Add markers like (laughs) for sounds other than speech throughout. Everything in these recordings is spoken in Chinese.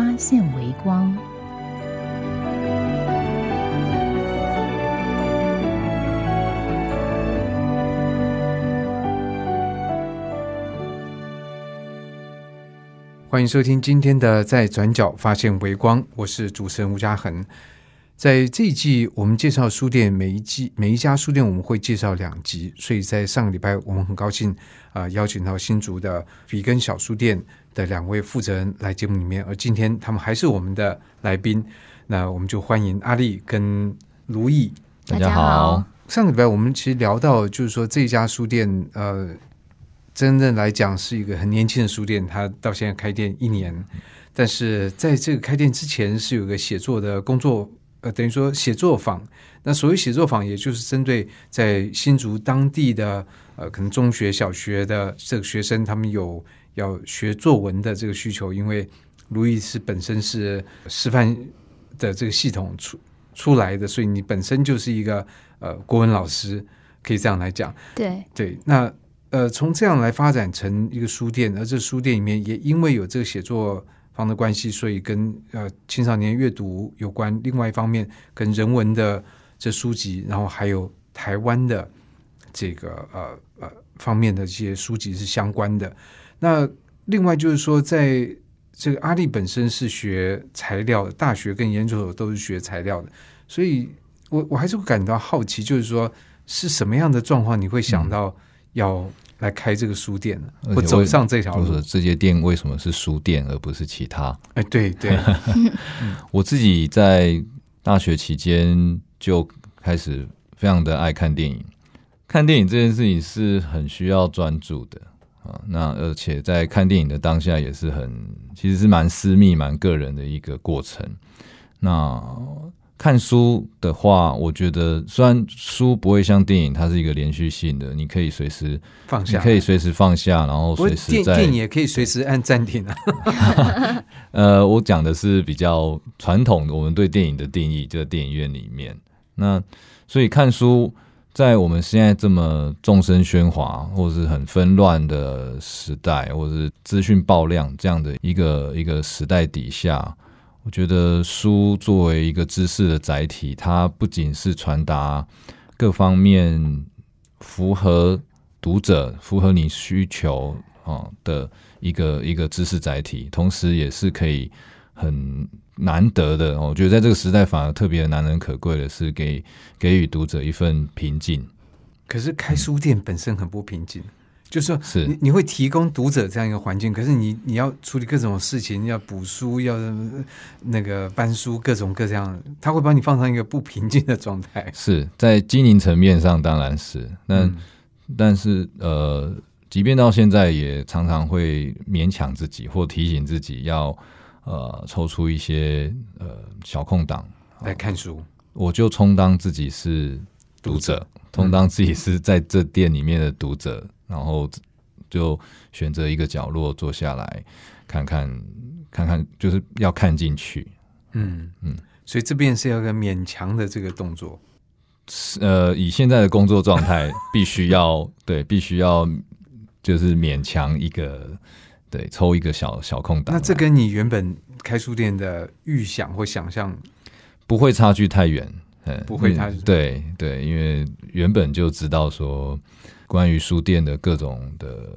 发现微光。欢迎收听今天的《在转角发现微光》，我是主持人吴嘉恒。在这一季，我们介绍书店，每一季每一家书店我们会介绍两集，所以在上个礼拜，我们很高兴啊、邀请到新竹的比根小书店的两位负责人来节目里面，而今天他们还是我们的来宾，那我们就欢迎阿丽跟如意。大家好。上个礼拜我们其实聊到，就是说这家书店，呃，真正来讲是一个很年轻的书店，它到现在开店一年，但是在这个开店之前是有个写作的工作，呃，等于说写作坊。那所谓写作坊，也就是针对在新竹当地的呃，可能中学、小学的这个学生，他们有要学作文的这个需求，因为卢易斯本身是师范的这个系统出出来的，所以你本身就是一个呃国文老师，可以这样来讲。对，对，那呃，从这样来发展成一个书店，而这书店里面也因为有这个写作坊的关系，所以跟呃青少年阅读有关。另外一方面，跟人文的这书籍，然后还有台湾的这个呃呃方面的这些书籍是相关的。那另外就是说，在这个阿丽本身是学材料的，大学跟研究所都是学材料的，所以我我还是会感到好奇，就是说是什么样的状况你会想到要来开这个书店呢？而且或走上这条路就是？这些店为什么是书店而不是其他？哎，对对，(laughs) 我自己在大学期间就开始非常的爱看电影，看电影这件事情是很需要专注的啊。那而且在看电影的当下也是很，其实是蛮私密、蛮个人的一个过程。那看书的话，我觉得虽然书不会像电影，它是一个连续性的，你可以随时，放下，可以随时放下，然后随时在电电影也可以随时按暂停啊。(laughs) 呃，我讲的是比较传统的，我们对电影的定义，就在电影院里面。那所以看书，在我们现在这么众声喧哗，或是很纷乱的时代，或是资讯爆量这样的一个一个时代底下，我觉得书作为一个知识的载体，它不仅是传达各方面符合读者、符合你需求啊的一个一个知识载体，同时也是可以很难得的。我觉得在这个时代反而特别难能可贵的是给给予读者一份平静。可是开书店本身很不平静，就是说是。你你会提供读者这样一个环境，可是你你要处理各种事情，要补书，要呃那个搬书，各种各样，他会把你放上一个不平静的状态。(laughs) 是在经营层面上当然是，但、嗯。但是呃，即便到现在，也常常会勉强自己或提醒自己要呃抽出一些呃小空档。来看书，我就充当自己是读者，嗯充当自己是在这店里面的读者，然后就选择一个角落坐下来，看看看看，就是要看进去。嗯嗯，所以这边是要个勉强的这个动作。是呃，以现在的工作状态，必须要对，必须要就是勉强一个对，抽一个小小空档。那这跟你原本开书店的预想或想象，不会差距太远，嗯，不会差嗯对对，因为原本就知道说，关于书店的各种的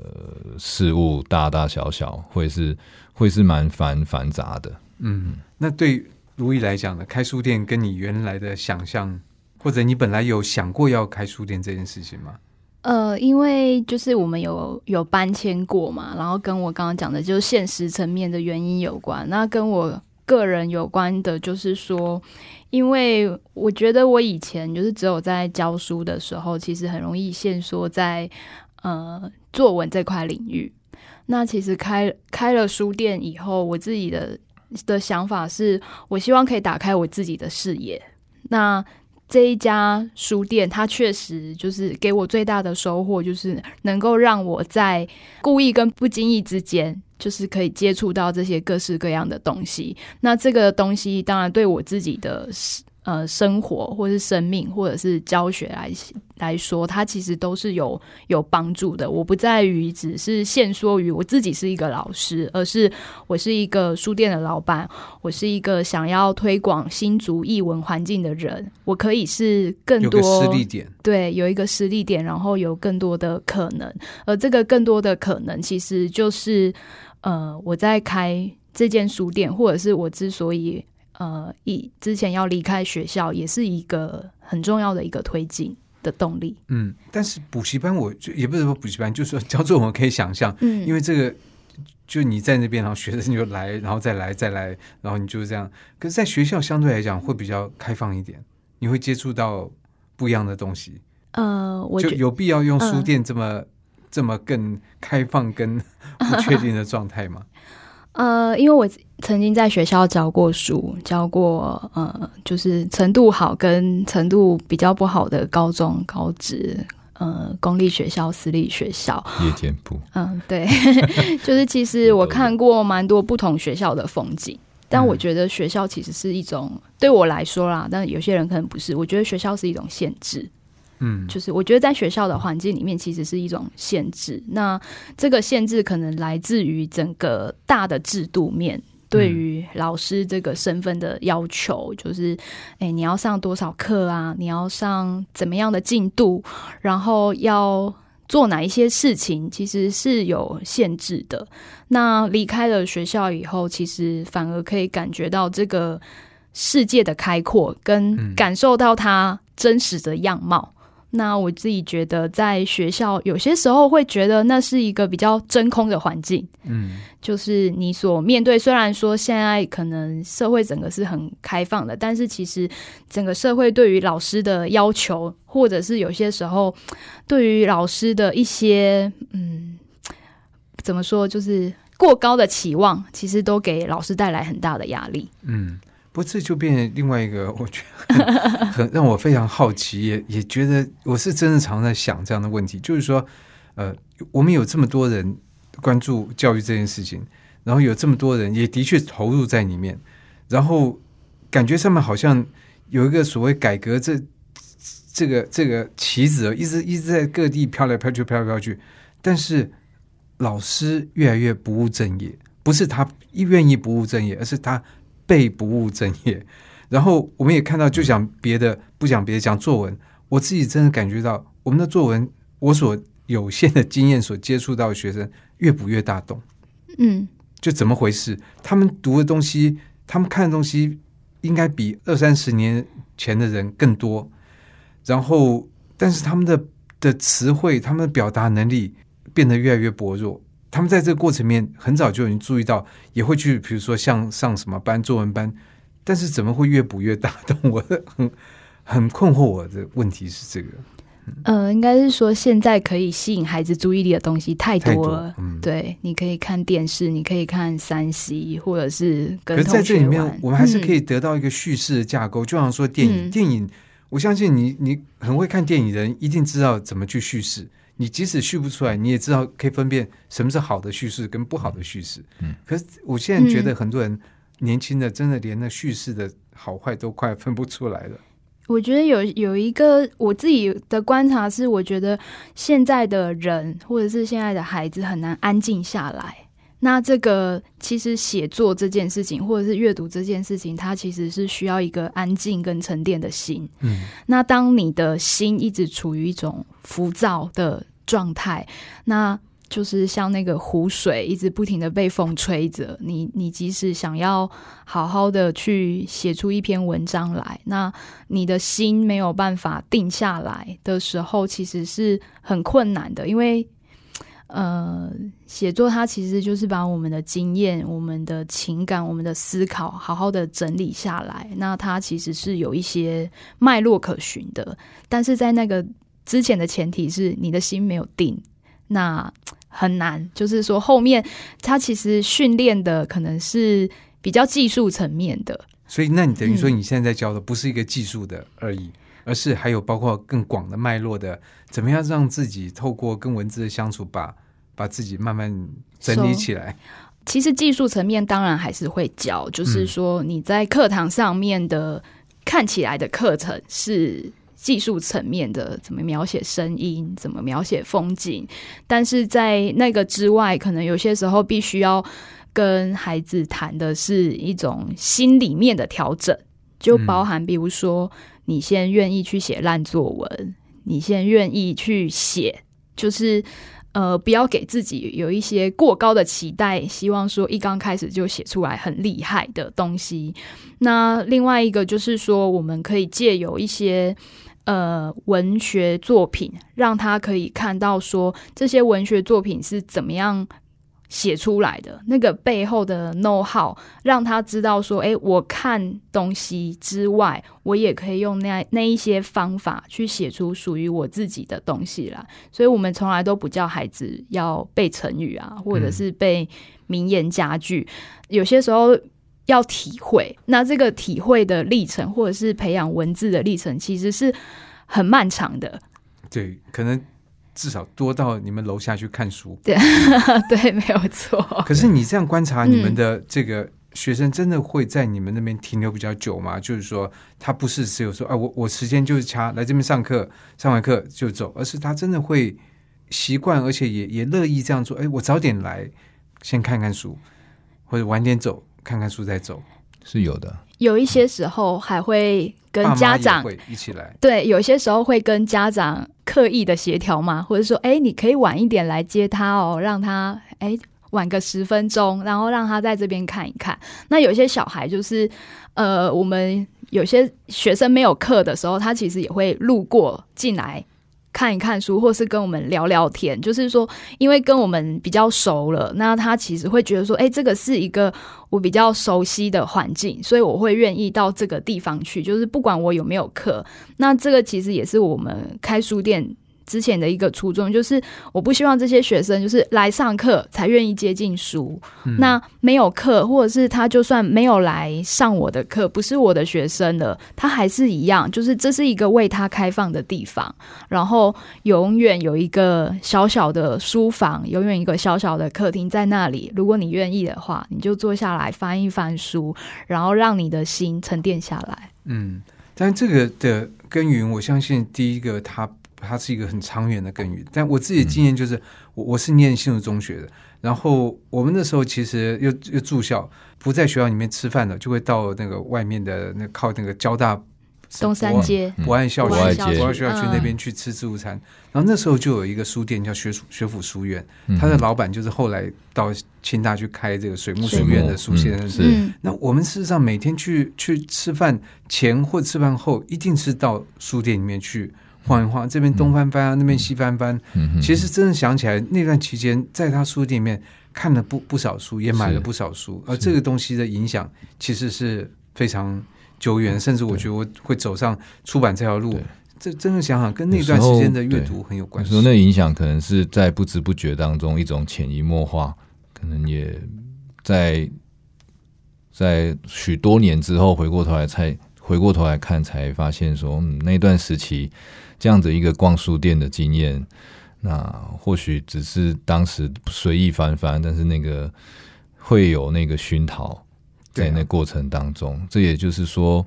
事物，大大小小，会是会是蛮繁繁杂的。嗯，那对如意来讲呢，开书店跟你原来的想象，或者你本来有想过要开书店这件事情吗？呃，因为就是我们有有搬迁过嘛，然后跟我刚刚讲的，就是现实层面的原因有关。那跟我个人有关的，就是说，因为我觉得我以前就是只有在教书的时候，其实很容易限缩在呃作文这块领域。那其实开开了书店以后，我自己的的想法是，我希望可以打开我自己的视野。那这一家书店，它确实就是给我最大的收获，就是能够让我在故意跟不经意之间，就是可以接触到这些各式各样的东西。那这个东西，当然对我自己的。呃，生活或是生命，或者是教学来来说，它其实都是有有帮助的。我不在于只是限缩于我自己是一个老师，而是我是一个书店的老板，我是一个想要推广新竹译文环境的人。我可以是更多实力点，对，有一个实力点，然后有更多的可能。而这个更多的可能，其实就是呃，我在开这间书店，或者是我之所以。呃，一之前要离开学校，也是一个很重要的一个推进的动力。嗯，但是补习班，我就也不是说补习班，就是说教作文可以想象，嗯，因为这个就你在那边，然后学生就来，然后再来，再来，然后你就是这样。可是，在学校相对来讲会比较开放一点，你会接触到不一样的东西。呃，我就有必要用书店这么这么更开放、跟 (laughs) 不确定的状态吗？(laughs) 呃，因为我曾经在学校教过书，教过呃，就是程度好跟程度比较不好的高中、高职，呃，公立学校、私立学校。夜间部。(laughs) 嗯，对，就是其实我看过蛮多不同学校的风景，但我觉得学校其实是一种对我来说啦，但有些人可能不是。我觉得学校是一种限制。嗯，就是我觉得在学校的环境里面，其实是一种限制。那这个限制可能来自于整个大的制度面对于老师这个身份的要求，就是，哎，你要上多少课啊？你要上怎么样的进度？然后要做哪一些事情？其实是有限制的。那离开了学校以后，其实反而可以感觉到这个世界的开阔，跟感受到它真实的样貌。那我自己觉得，在学校有些时候会觉得那是一个比较真空的环境，嗯，就是你所面对。虽然说现在可能社会整个是很开放的，但是其实整个社会对于老师的要求，或者是有些时候对于老师的一些嗯，怎么说，就是过高的期望，其实都给老师带来很大的压力，嗯。不，这就变成另外一个，(laughs) 我觉得很让我非常好奇，也也觉得我是真的常在想这样的问题，就是说，呃，我们有这么多人关注教育这件事情，然后有这么多人也的确投入在里面，然后感觉上面好像有一个所谓改革这这个这个棋子，一直一直在各地飘来飘去，飘来飘去，但是老师越来越不务正业，不是他愿意不务正业，而是他。被不务正业，然后我们也看到，就讲别的，不讲别的，讲作文。我自己真的感觉到，我们的作文，我所有限的经验所接触到的学生，越补越大洞。嗯，就怎么回事？他们读的东西，他们看的东西，应该比二三十年前的人更多。然后，但是他们的的词汇，他们的表达能力变得越来越薄弱。他们在这个过程面很早就已经注意到，也会去，比如说像上什么班作文班，但是怎么会越补越大？我很很困惑。我的问题是这个，呃，应该是说现在可以吸引孩子注意力的东西太多了。嗯对，你可以看电视，你可以看三 C，或者是跟。可是在这里面，我们还是可以得到一个叙事的架构。就像说电影，电影，我相信你，你很会看电影的人，一定知道怎么去叙事。你即使叙不出来，你也知道可以分辨什么是好的叙事跟不好的叙事。嗯，可是我现在觉得很多人年轻的真的连那叙事的好坏都快分不出来了。我觉得有有一个我自己的观察是，我觉得现在的人或者是现在的孩子很难安静下来。那这个其实写作这件事情，或者是阅读这件事情，它其实是需要一个安静跟沉淀的心。嗯，那当你的心一直处于一种浮躁的状态，那就是像那个湖水一直不停的被风吹着，你你即使想要好好的去写出一篇文章来，那你的心没有办法定下来的时候，其实是很困难的，因为。呃，写作它其实就是把我们的经验、我们的情感、我们的思考好好的整理下来。那它其实是有一些脉络可循的，但是在那个之前的前提是你的心没有定，那很难。就是说后面它其实训练的可能是比较技术层面的。所以，那你等于说你现在在教的不是一个技术的而已，而是还有包括更广的脉络的，怎么样让自己透过跟文字的相处，把把自己慢慢整理起来。其实技术层面当然还是会教，就是说你在课堂上面的看起来的课程是技术层面的，怎么描写声音，怎么描写风景，但是在那个之外，可能有些时候必须要。跟孩子谈的是一种心里面的调整，就包含比如说，你先愿意去写烂作文，你先愿意去写，就是呃，不要给自己有一些过高的期待，希望说一刚开始就写出来很厉害的东西。那另外一个就是说，我们可以借有一些呃文学作品，让他可以看到说这些文学作品是怎么样。写出来的那个背后的 know how，让他知道说，哎，我看东西之外，我也可以用那那一些方法去写出属于我自己的东西来。所以，我们从来都不叫孩子要背成语啊，或者是背名言佳句。有些时候要体会，那这个体会的历程，或者是培养文字的历程，其实是很漫长的。对，可能。至少多到你们楼下去看书，对 (laughs) 对，没有错。可是你这样观察，你们的这个学生真的会在你们那边停留比较久吗？就是说，他不是只有说，啊，我我时间就是掐来这边上课，上完课就走，而是他真的会习惯，而且也也乐意这样做。哎，我早点来，先看看书，或者晚点走，看看书再走，是有的。有一些时候还会跟家长一起来，对，有些时候会跟家长刻意的协调嘛，或者说，哎，你可以晚一点来接他哦，让他哎晚个十分钟，然后让他在这边看一看。那有些小孩就是，呃，我们有些学生没有课的时候，他其实也会路过进来。看一看书，或是跟我们聊聊天，就是说，因为跟我们比较熟了，那他其实会觉得说，哎，这个是一个我比较熟悉的环境，所以我会愿意到这个地方去，就是不管我有没有课，那这个其实也是我们开书店。之前的一个初衷就是，我不希望这些学生就是来上课才愿意接近书。那没有课，或者是他就算没有来上我的课，不是我的学生了，他还是一样，就是这是一个为他开放的地方。然后永远有一个小小的书房，永远一个小小的客厅在那里。如果你愿意的话，你就坐下来翻一翻书，然后让你的心沉淀下来。嗯，但这个的根源，我相信第一个他。它是一个很长远的耕耘，但我自己的经验就是，我我是念新竹中学的，然后我们那时候其实又又住校，不在学校里面吃饭的，就会到那个外面的那靠那个交大东三街。博爱校区，博爱学校区那边去吃自助餐。然后那时候就有一个书店叫学学府书院，他的老板就是后来到清大去开这个水木书院的苏先生。是，那我们事实上每天去去吃饭前或吃饭后，一定是到书店里面去。晃一晃，这边东翻翻啊，那边西翻翻。其实真的想起来，那段期间在他书店里面看了不不少书，也买了不少书。而这个东西的影响其实是非常久远，甚至我觉得我会走上出版这条路。这真的想想，跟那段时间的阅读很有关系。说那影响可能是在不知不觉当中一种潜移默化，可能也在在许多年之后回过头来才回过头来看，才发现说，嗯，那段时期。这样的一个逛书店的经验，那或许只是当时随意翻翻，但是那个会有那个熏陶在那过程当中。这也就是说，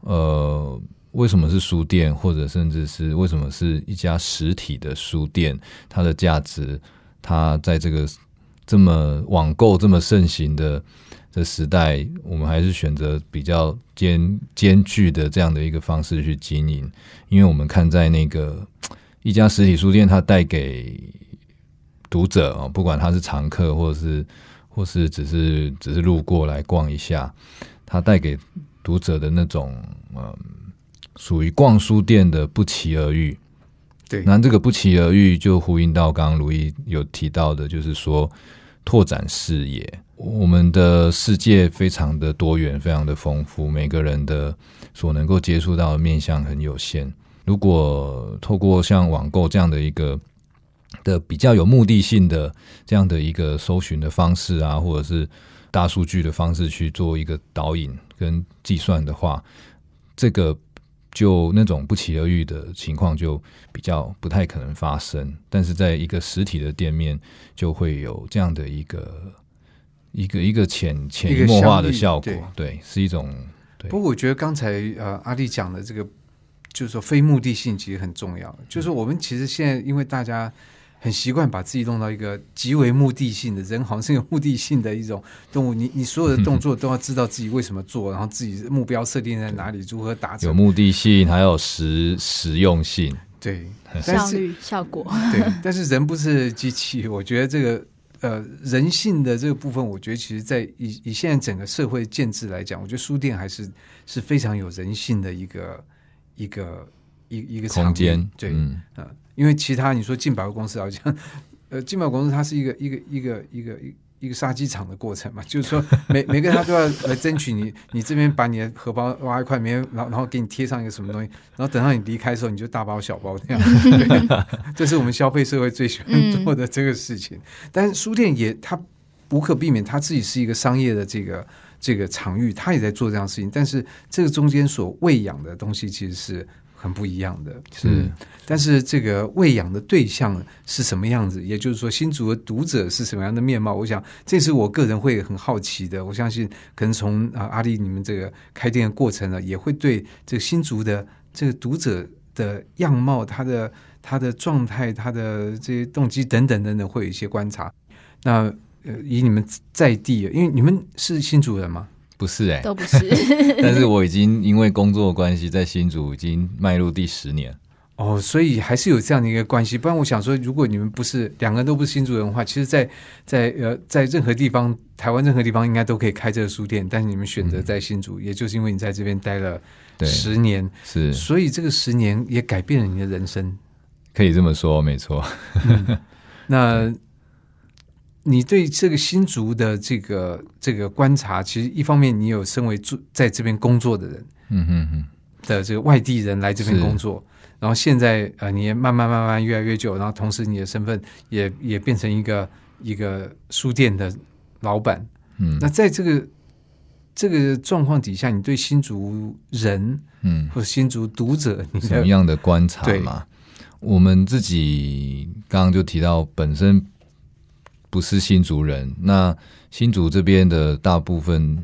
呃，为什么是书店，或者甚至是为什么是一家实体的书店，它的价值，它在这个这么网购这么盛行的。的时代，我们还是选择比较艰艰巨的这样的一个方式去经营，因为我们看在那个一家实体书店，它带给读者啊，不管他是常客，或者是或是只是只是路过来逛一下，它带给读者的那种嗯，属于逛书店的不期而遇。对，那这个不期而遇就呼应到刚刚卢毅有提到的，就是说拓展视野。我们的世界非常的多元，非常的丰富，每个人的所能够接触到的面向很有限。如果透过像网购这样的一个的比较有目的性的这样的一个搜寻的方式啊，或者是大数据的方式去做一个导引跟计算的话，这个就那种不期而遇的情况就比较不太可能发生。但是在一个实体的店面，就会有这样的一个一个一个潜潜移默化的效果对，是一种对不过我觉得刚才呃阿丽讲的这个，就是说非目的性其实很重要。就是我们其实现在因为大家很习惯把自己弄到一个极为目的性的人，好像是有目的性的一种动物。你你所有的动作都要知道自己为什么做，然后自己目标设定在哪里，如何达成。有目的性，还有实实用性。对，但是效率、效果，对，但是人不是机器，我觉得这个呃人性的这个部分，我觉得其实在以以现在整个社会建制来讲，我觉得书店还是是非常有人性的一个一个一一个空间，对，嗯，啊，因为其他你说进百货公司好像，呃，进百货公司它是一个一个一个一个一一个杀鸡场的过程嘛，就是说每每个他都要来争取你，你这边把你的荷包挖一块，没人，然后然后给你贴上一个什么东西，然后等到你离开的时候，你就大包小包这样，对 (laughs) 这是我们消费社会最喜欢做的这个事情。但是书店也它无可避免，它自己是一个商业的这个这个场域，它也在做这样的事情，但是这个中间所喂养的东西其实是很不一样的，是嗯但是这个喂养的对象是什么样子？也就是说，新竹的读者是什么样的面貌？我想这是我个人会很好奇的。我相信可能从啊阿丽你们这个开店的过程呢，也会对这个新竹的这个读者的样貌、他的他的状态、他的这些动机等等等等，会有一些观察。那呃，以你们在地，因为你们是新竹人吗？不是哎、都不是。(laughs) 但是我已经因为工作关系，在新竹已经迈入第十年。哦，所以还是有这样的一个关系。不然，我想说，如果你们不是两个人都不是新竹人的话，其实在，在呃，在任何地方，台湾任何地方应该都可以开这个书店，但是你们选择在新竹，也就是因为你在这边待了，十年，是所以这个十年也改变了你的人生。可以这么说，没错。那你对这个新竹的这个这个观察，其实一方面你有身为住在这边工作的人嗯哼哼，的这个外地人来这边工作，然后现在呃你也慢慢慢慢越来越久，然后同时你的身份也也变成一个一个书店的老板。嗯那在这个这个状况底下，你对新竹人嗯，或者新竹读者，你的什么样的观察对嘛？我们自己刚刚就提到，本身不是新竹人，那新竹这边的大部分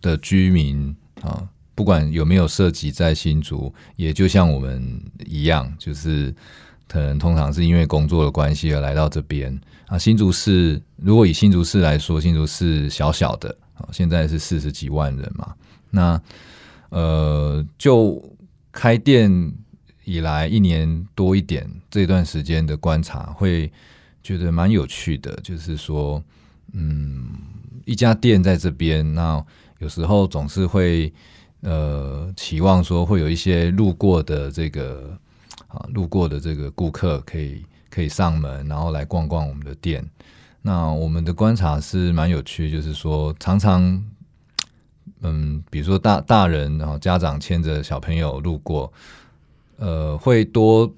的居民啊，不管有没有涉及在新竹，也就像我们一样，就是可能通常是因为工作的关系而来到这边啊。新竹市如果以新竹市来说，新竹市小小的啊，现在是四十几万人嘛，那呃，就开店以来一年多一点这段时间的观察，会觉得蛮有趣的。就是说，嗯，一家店在这边，那有时候总是会呃期望说会有一些路过的这个啊路过的这个顾客可以可以上门，然后来逛逛我们的店。那我们的观察是蛮有趣，就是说常常。嗯，比如说大大人，然后家长牵着小朋友路过，呃，会多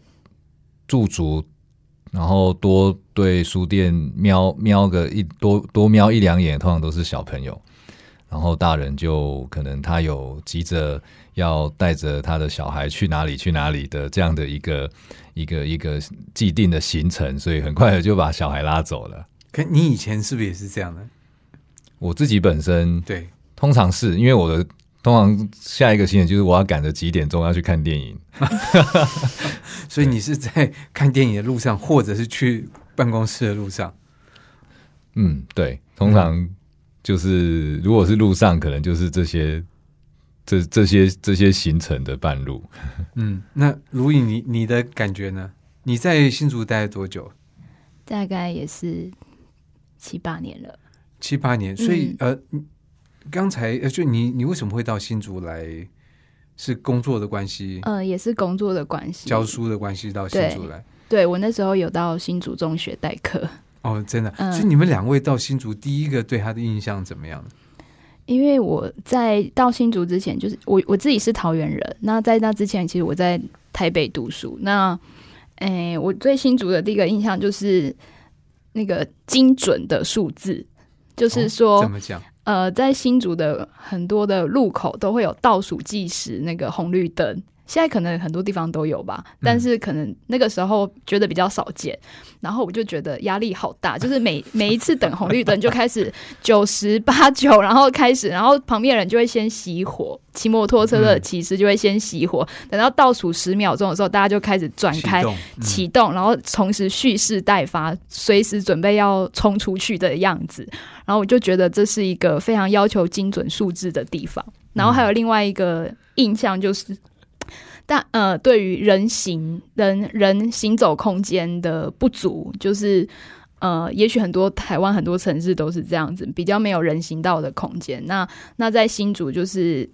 驻足，然后多对书店瞄瞄个一多多瞄一两眼，通常都是小朋友，然后大人就可能他有急着要带着他的小孩去哪里去哪里的这样的一个一个一个既定的行程，所以很快的就把小孩拉走了。可你以前是不是也是这样的？我自己本身对，通常是因为我的通常下一个行程就是我要赶着几点钟要去看电影，(laughs) 所以你是在看电影的路上，或者是去办公室的路上。嗯，对，通常就是如果是路上，可能就是这些这这些这些行程的半路。(laughs) 嗯，那如影你你的感觉呢？你在新竹待了多久？大概也是七八年了。七八年。所以、呃，刚才呃，就你你为什么会到新竹来？是工作的关系，呃，也是工作的关系，教书的关系到新竹来。对我那时候有到新竹中学代课，哦，真的。嗯所以你们两位到新竹，第一个对他的印象怎么样？因为我在到新竹之前，就是我我自己是桃园人，那在那之前，其实我在台北读书。那，诶，我对新竹的第一个印象就是那个精准的数字，就是说，怎么讲？呃，在新竹的很多的路口都会有倒数计时那个红绿灯。现在可能很多地方都有吧，但是可能那个时候觉得比较少见，然后我就觉得压力好大，就是每每一次等红绿灯就开始 (laughs) 九十八九，然后开始，然后旁边人就会先熄火，骑摩托车的骑士就会先熄火，等到倒数十秒钟的时候，大家就开始转开启动，然后同时蓄势待发，随时准备要冲出去的样子，然后我就觉得这是一个非常要求精准数字的地方，然后还有另外一个印象就是。但呃，对于人行人人行走空间的不足，就是呃，也许很多台湾很多城市都是这样子，比较没有人行道的空间。那那在新竹，就是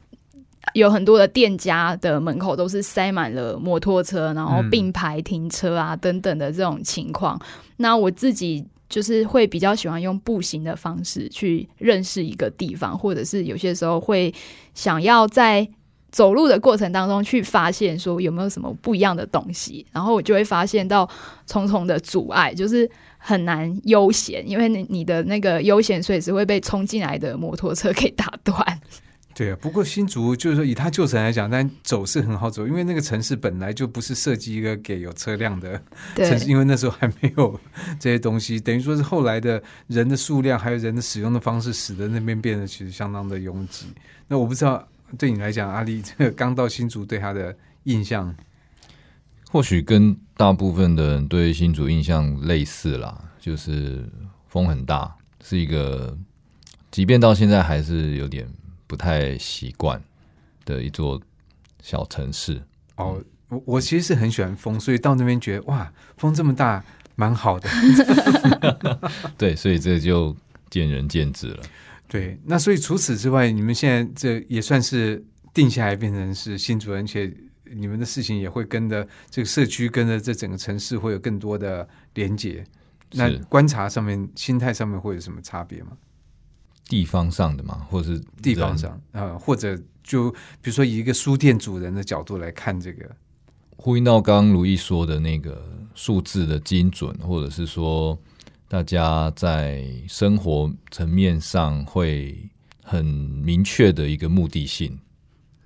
有很多的店家的门口都是塞满了摩托车，然后并排停车啊等等的这种情况。那我自己就是会比较喜欢用步行的方式去认识一个地方，或者是有些时候会想要在。走路的过程当中，去发现说有没有什么不一样的东西，然后我就会发现到重重的阻碍，就是很难悠闲，因为你你的那个悠闲随时会被冲进来的摩托车给打断。(laughs) 对啊，不过新竹就是说以它旧城来讲，但走是很好走，因为那个城市本来就不是设计一个给有车辆的 (laughs) 城市，因为那时候还没有这些东西，等于说是后来的人的数量还有人的使用的方式，使得那边变得其实相当的拥挤。那我不知道。对你来讲，阿丽这个刚到新竹，对他的印象，或许跟大部分的人对新竹印象类似啦，就是风很大，是一个，即便到现在还是有点不太习惯的一座小城市。哦，我我其实是很喜欢风，所以到那边觉得哇，风这么大，蛮好的。(laughs) 对，所以这就见仁见智了。对，那所以除此之外，你们现在这也算是定下来变成是新主人，且你们的事情也会跟着这个社区，跟着这整个城市会有更多的连接。那观察上面、心态上面会有什么差别吗？地方上的嘛，或者是地方上啊，或者就比如说以一个书店主人的角度来看这个，呼应到刚刚如意说的那个数字的精准，或者是说。大家在生活层面上会很明确的一个目的性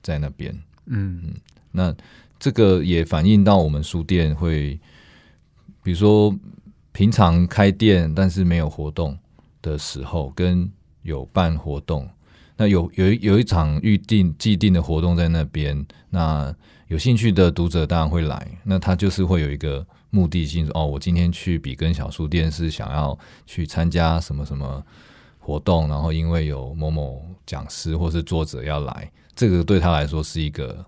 在那边，嗯嗯，那这个也反映到我们书店会，比如说平常开店但是没有活动的时候，跟有办活动，那有有有一场预定既定的活动在那边，那有兴趣的读者当然会来，那他就是会有一个。目的性哦，我今天去比根小书店是想要去参加什么什么活动，然后因为有某某讲师或是作者要来，这个对他来说是一个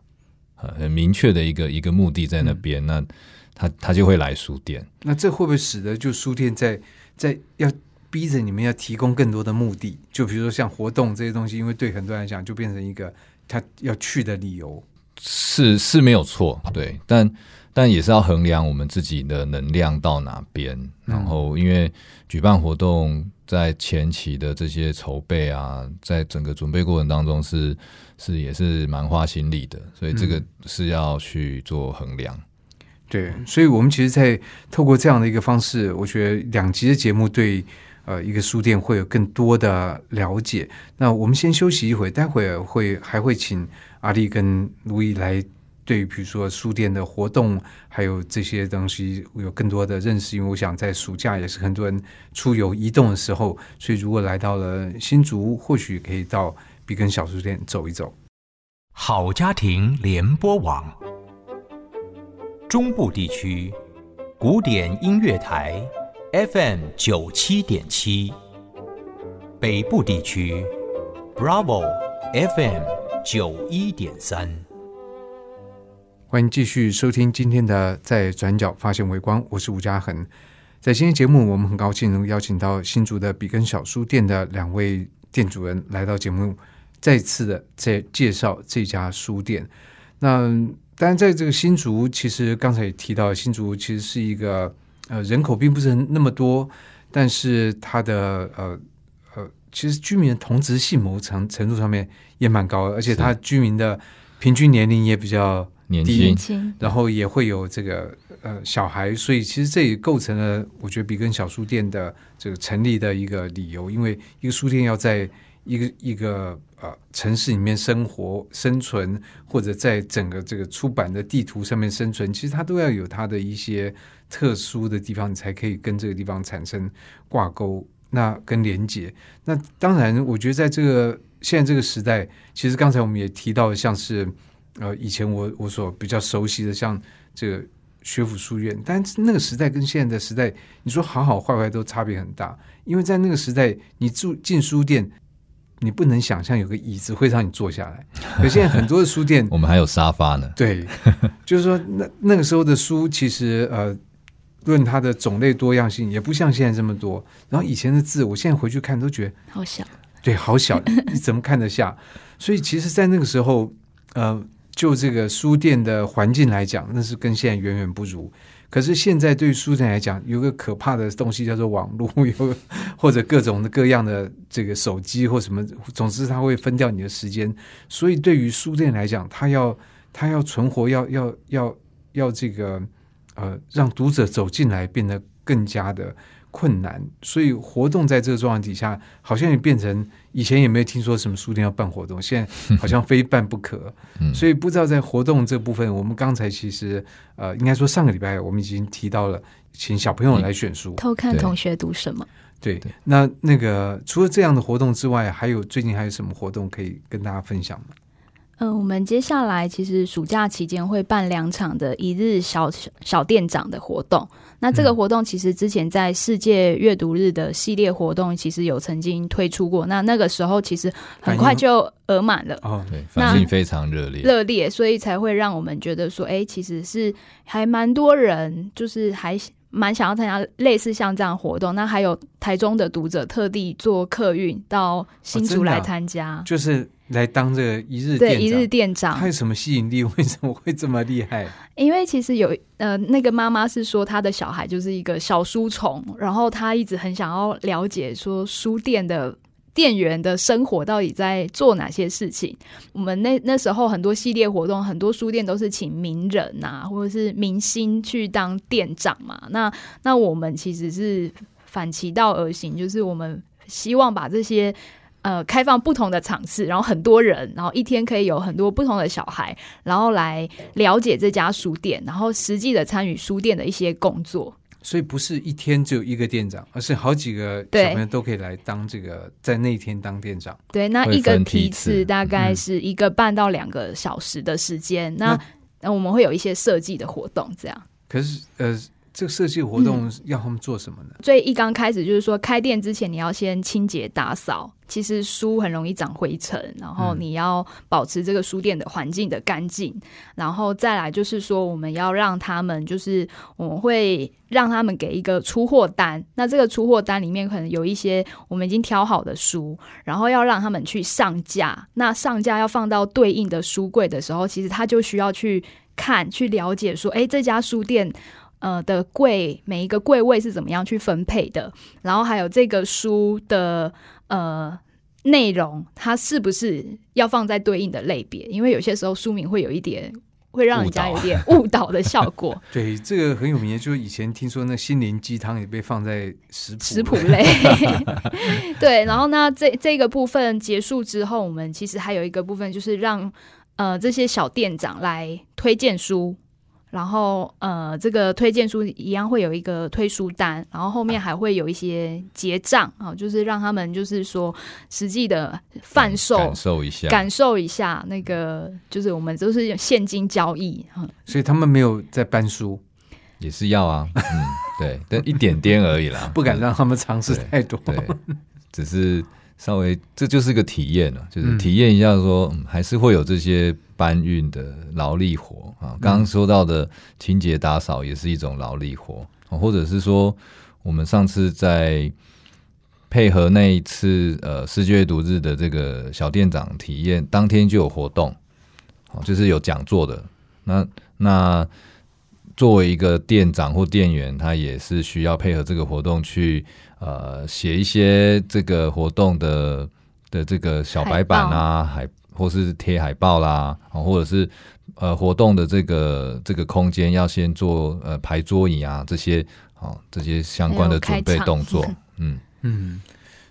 很很明确的一个一个目的在那边，那他他就会来书店。那这会不会使得就书店在在要逼着你们要提供更多的目的？就比如说像活动这些东西，因为对很多人来讲就变成一个他要去的理由，是是没有错，对，但。但也是要衡量我们自己的能量到哪边，然后因为举办活动在前期的这些筹备啊，在整个准备过程当中是是也是蛮花心力的，所以这个是要去做衡量。对，所以我们其实，在透过这样的一个方式，我觉得两集的节目对呃一个书店会有更多的了解。那我们先休息一会，待会儿会还会请阿丽跟卢毅来。对于比如说书店的活动，还有这些东西，有更多的认识。因为我想在暑假也是很多人出游移动的时候，所以如果来到了新竹，或许可以到比根小书店走一走。好家庭联播网，中部地区古典音乐台 FM 九七点七，北部地区 Bravo FM 九一点三。欢迎继续收听今天的《在转角发现微光》，我是吴嘉恒。在今天节目，我们很高兴能邀请到新竹的比根小书店的两位店主人来到节目，再次的在介绍这家书店。那当然，在这个新竹，其实刚才也提到，新竹其实是一个呃人口并不是那么多，但是它的呃呃，其实居民的同质性某程程度上面也蛮高，而且它居民的平均年龄也比较。年轻，然后也会有这个呃小孩，所以其实这也构成了我觉得比根小书店的这个成立的一个理由。因为一个书店要在一个一个呃城市里面生活生存，或者在整个这个出版的地图上面生存，其实它都要有它的一些特殊的地方，你才可以跟这个地方产生挂钩，那跟连接。那当然，我觉得在这个现在这个时代，其实刚才我们也提到，像是呃以前我我所比较熟悉的，像这个学府书院，但是那个时代跟现在的时代，你说好好坏坏都差别很大，因为在那个时代，你住进书店。你不能想象有个椅子会让你坐下来，(laughs) 可现在很多的书店，我们还有沙发呢。对，就是说那那个时候的书，其实呃，论它的种类多样性，也不像现在这么多。然后以前的字，我现在回去看都觉得好小，对，好小，你怎么看得下？所以其实，在那个时候，呃，就这个书店的环境来讲，那是跟现在远远不如。可是现在对书店来讲，有个可怕的东西叫做网络，(laughs) 有或者各种各样的这个手机或什么，总之它会分掉你的时间。所以对于书店来讲，它要它要存活，要要要要这个呃，让读者走进来变得更加的。困难，所以活动在这个状况底下，好像也变成以前也没有听说什么书店要办活动，现在 (laughs) 好像非办不可。所以不知道在活动这部分，我们刚才其实呃，应该说上个礼拜我们已经提到了，请小朋友来选书，偷看同学读什么。对，那那个除了这样的活动之外，还有最近还有什么活动可以跟大家分享吗？嗯，我们接下来其实暑假期间会办两场的一日小小店长的活动。那这个活动其实之前在世界阅读日的系列活动，其实有曾经推出过。那那个时候其实很快就额满了，哦，对，反应非常热烈，热烈，所以才会让我们觉得说，哎，其实是还蛮多人，就是还蛮想要参加类似像这样活动。那还有台中的读者特地坐客运到新竹来参加，就是。来当这个一日对一日店长，他有什么吸引力？(laughs) 为什么会这么厉害？因为其实有呃，那个妈妈是说，她的小孩就是一个小书虫，然后她一直很想要了解说书店的店员的生活到底在做哪些事情。我们那那时候很多系列活动，很多书店都是请名人呐，或者是明星去当店长嘛。那那我们其实是反其道而行，就是我们希望把这些。呃，开放不同的场次，然后很多人，然后一天可以有很多不同的小孩，然后来了解这家书店，然后实际的参与书店的一些工作。所以不是一天只有一个店长，而是好几个小朋友都可以来当这个，在那一天当店长。对，那一个批次大概是一个半到两个小时的时间。那那我们会有一些设计的活动，这样。可是呃。这个设计活动要他们做什么呢？最一刚开始就是说，开店之前你要先清洁打扫。其实书很容易长灰尘，然后你要保持这个书店的环境的干净。然后再来就是说，我们要让他们，就是我们会让他们给一个出货单。那这个出货单里面可能有一些我们已经挑好的书，然后要让他们去上架。那上架要放到对应的书柜的时候，其实他就需要去看、去了解说，哎，这家书店。呃的柜每一个柜位是怎么样去分配的？然后还有这个书的呃内容，它是不是要放在对应的类别？因为有些时候书名会有一点会让人家有点误导的效果。(laughs) 对，这个很有名，就是以前听说那心灵鸡汤也被放在食谱食谱类。(laughs) 对，然后呢，这这个部分结束之后，我们其实还有一个部分就是让呃这些小店长来推荐书。然后，呃，这个推荐书一样会有一个推书单，然后后面还会有一些结账啊，就是让他们就是说实际的贩售，感受一下，感受一下那个，就是我们都是现金交易所以他们没有在搬书，也是要啊，嗯，对，但一点点而已啦，(laughs) 不敢让他们尝试太多，对，只是。稍微，这就是个体验了，就是体验一下，说还是会有这些搬运的劳力活啊。刚刚说到的清洁打扫也是一种劳力活，或者是说，我们上次在配合那一次呃世界阅读日的这个小店长体验，当天就有活动，就是有讲座的。那那作为一个店长或店员，他也是需要配合这个活动去。呃，写一些这个活动的的这个小白板啊，海或是贴海报啦，啊或者是呃活动的这个这个空间要先做呃排桌椅啊这些，好这些相关的准备动作，嗯。嗯，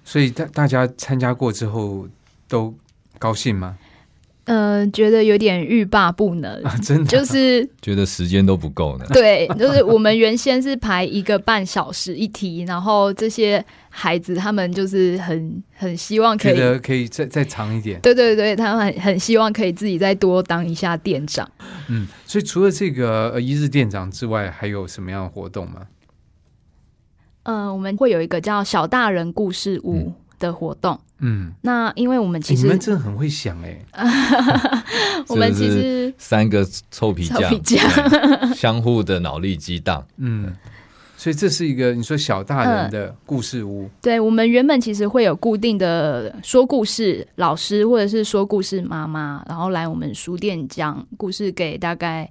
所以大大家参加过之后都高兴吗？呃，觉得有点欲罢不能，(laughs) 啊，真的就是 (laughs) 觉得时间都不够呢。对，就是我们原先是排一个半小时一题，然后这些孩子他们就是很很希望可以，觉得可以再再长一点。对对对，他们很很希望可以自己再多当一下店长。嗯，所以除了这个呃一日店长之外，还有什么样的活动吗？嗯、我们会有一个叫小大人故事屋的活动。嗯，那因为我们其实诶你们真的很会想哎、(laughs) 我们其是是实三个臭皮匠，臭皮匠。相互的脑力激荡。嗯，所以这是一个你说小大人的故事屋，对我们原本其实会有固定的说故事老师或者是说故事妈妈，然后来我们书店讲故事给大概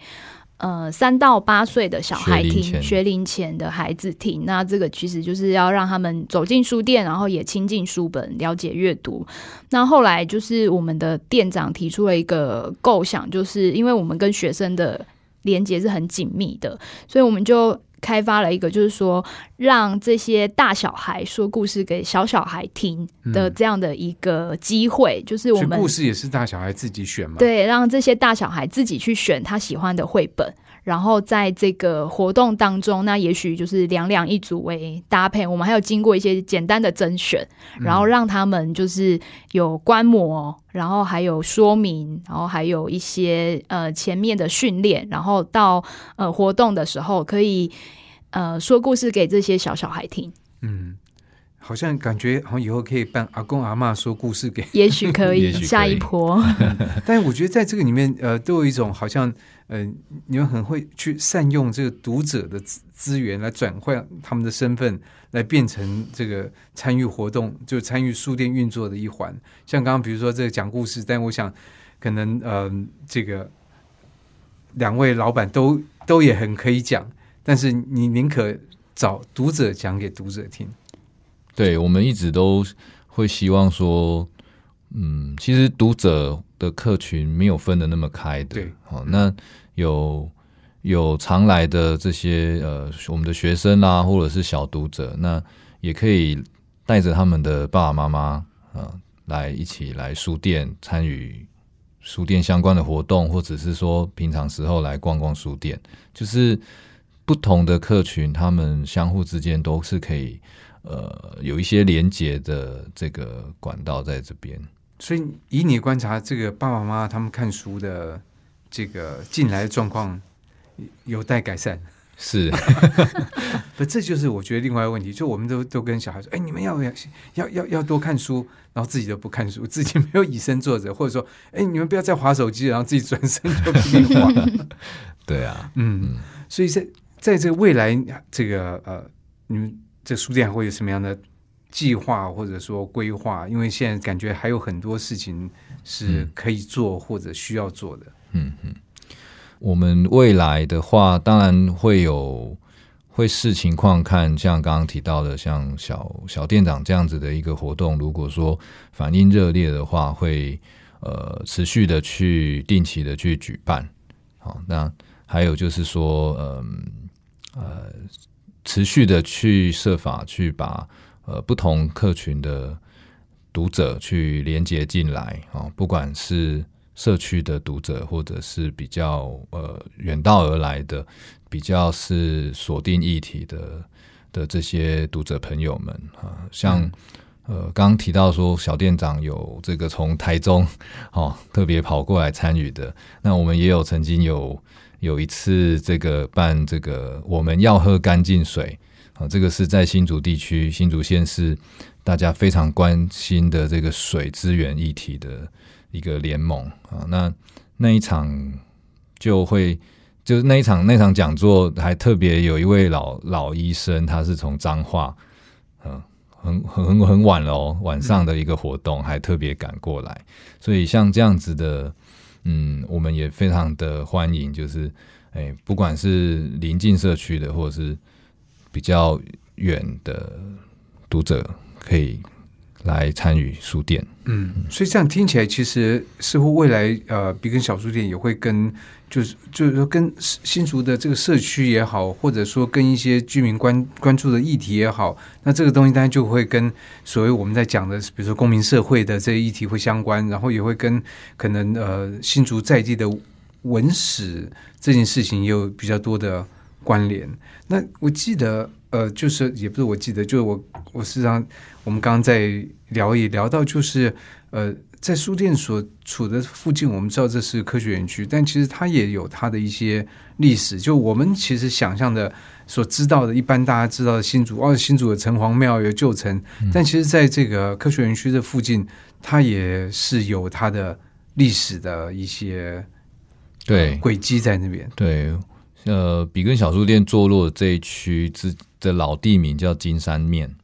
呃三到八岁的小孩听，学龄前的孩子听。那这个其实就是要让他们走进书店，然后也亲近书本，了解阅读。那后来就是我们的店长提出了一个构想，就是因为我们跟学生的连接是很紧密的，所以我们就开发了一个，就是说让这些大小孩说故事给小小孩听的这样的一个机会，就是我们故事也是大小孩自己选嘛。，对让这些大小孩自己去选他喜欢的绘本。然后在这个活动当中，那也许就是两两一组为搭配，我们还有经过一些简单的甄选，然后让他们就是有观摩，然后还有说明，然后还有一些呃前面的训练，然后到呃活动的时候可以呃说故事给这些小小孩听，嗯，好像感觉好像以后可以办阿公阿嬷说故事给，(laughs) 也许可以也许可以下一波。(laughs) 但我觉得在这个里面，呃，都有一种好像，呃，你们很会去善用这个读者的资资源来转换他们的身份，来变成这个参与活动，就参与书店运作的一环。像刚刚比如说这个讲故事，但我想可能，呃，这个两位老板都都也很可以讲，但是你宁可找读者讲给读者听。对，我们一直都会希望说，嗯，其实读者的客群没有分的那么开的。对，好、那有有常来的这些呃，我们的学生啦、或者是小读者，那也可以带着他们的爸爸妈妈，呃，来一起来书店参与书店相关的活动，或者是说平常时候来逛逛书店，就是不同的客群，他们相互之间都是可以。呃，有一些连接的这个管道在这边。所以以你观察，这个爸爸妈妈他们看书的这个进来的状况有待改善。是，(laughs) 不，这就是我觉得另外一个问题，就我们都都跟小孩说，哎，你们要要要要要多看书，然后自己都不看书，自己没有以身作则，或者说，哎，你们不要再划手机，然后自己转身就不给划。(laughs) 对啊，嗯，所以在在这个未来，这个呃，你们这书店会有什么样的计划或者说规划？因为现在感觉还有很多事情是可以做或者需要做的。嗯嗯。我们未来的话，当然会有会视情况看，像刚刚提到的，像小小店长这样子的一个活动，如果说反应热烈的话，会呃持续的去定期的去举办。好，那还有就是说，嗯呃持续的去设法去把呃不同客群的读者去连接进来啊、哦，不管是社区的读者，或者是比较呃远道而来的，比较是锁定议题的的这些读者朋友们啊，像。呃，刚刚提到说小店长有这个从台中哦特别跑过来参与的，那我们也有曾经有有一次这个办这个我们要喝干净水啊，这个是在新竹地区新竹县是大家非常关心的这个水资源议题的一个联盟啊，那那一场就会就是那一场那场讲座还特别有一位老老医生，他是从彰化嗯。很很很晚了哦，晚上的一个活动还特别赶过来，所以像这样子的，嗯，我们也非常的欢迎，就是哎，不管是临近社区的，或者是比较远的读者，可以来参与书店。嗯，所以这样听起来，其实似乎未来呃，比根小书店也会跟，就是就是说跟新竹的这个社区也好，或者说跟一些居民关关注的议题也好，那这个东西当然就会跟所谓我们在讲的，比如说公民社会的这些议题会相关，然后也会跟可能呃新竹在地的文史这件事情也有比较多的关联。那我记得呃，就是也不是我记得，就是我我实际上我们刚刚在。聊也聊到，就是呃，在书店所处的附近，我们知道这是科学园区，但其实它也有它的一些历史。就我们其实想象的、所知道的，一般大家知道的新竹，哦，新竹的城隍庙，有旧城，但其实在这个科学园区的附近，它也是有它的历史的一些对轨迹在那边。对，呃，比根小书店坐落这一区之的老地名叫金山面。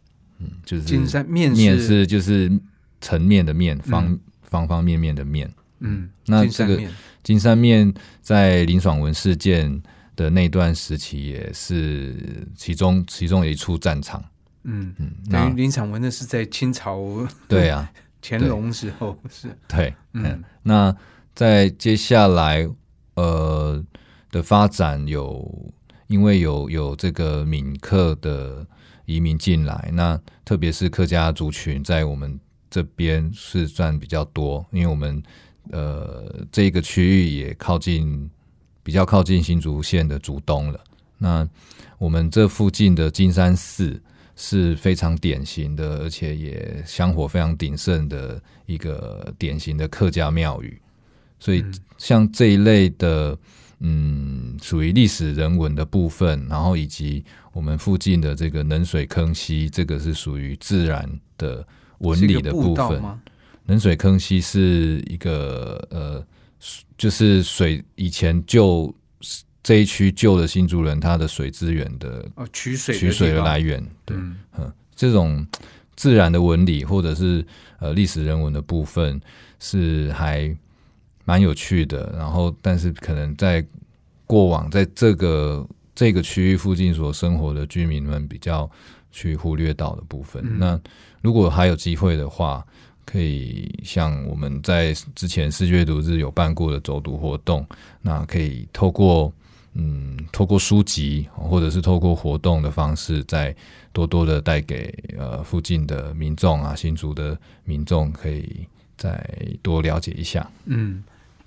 嗯，就是金山面面是就是层面的面，方方方面面的面。嗯，那这个金山面在林爽文事件的那段时期也是其中其中一处战场。嗯嗯，等于林爽文那是在清朝对啊 (laughs) 乾隆时候是。对，嗯，那在接下来呃的发展有因为有有这个闽客的。移民进来，那特别是客家族群在我们这边是占比较多，因为我们呃这个区域也靠近比较靠近新竹县的竹东了。那我们这附近的金山寺是非常典型的，而且也香火非常鼎盛的一个典型的客家庙宇，所以像这一类的。嗯，属于历史人文的部分，然后以及我们附近的这个冷水坑溪，这个是属于自然的纹理的部分。冷水坑溪是一个呃，就是水以前旧这一区旧的新竹人他的水资源的哦取水取水的来源。对，嗯，这种自然的纹理或者是呃历史人文的部分是还。蛮有趣的，然后但是可能在过往在这个这个区域附近所生活的居民们比较去忽略到的部分。那如果还有机会的话，可以像我们在之前世界阅读日有办过的走读活动，那可以透过嗯透过书籍或者是透过活动的方式，再多多的带给呃附近的民众啊新竹的民众，可以再多了解一下。嗯。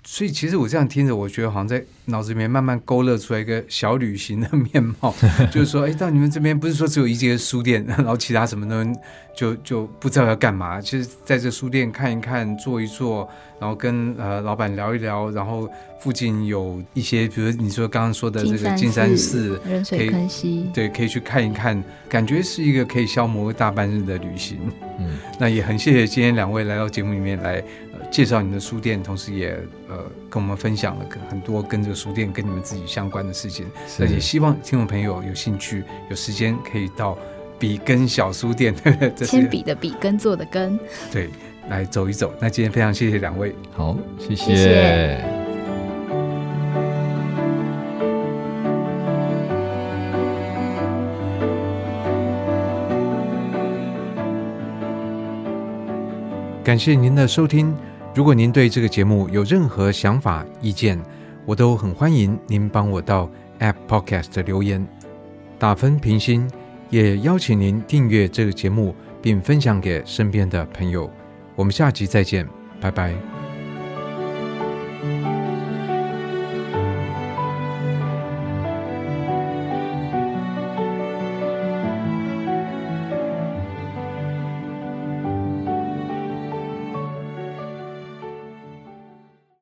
所以其实我这样听着，我觉得好像在脑子里面慢慢勾勒出来一个小旅行的面貌，(laughs) 就是说，哎，到你们这边不是说只有一间书店，然后其他什么都就就不知道要干嘛。其实在这书店看一看，坐一坐，然后跟呃老板聊一聊，然后附近有一些，比如你说刚刚说的这个金山寺，人水坑溪，对，可以去看一看，感觉是一个可以消磨大半日的旅行。嗯，那也很谢谢今天两位来到节目里面来。介绍你的书店，同时也呃跟我们分享了很多跟这个书店跟你们自己相关的事情，而且希望听众朋友有兴趣、有时间可以到笔根小书店，铅笔的笔，根做的根，对，来走一走。那今天非常谢谢两位，好，谢谢。感谢您的收听。如果您对这个节目有任何想法、意见，我都很欢迎您帮我到 App Podcast 留言打分评星，也邀请您订阅这个节目，并分享给身边的朋友。我们下集再见，拜拜。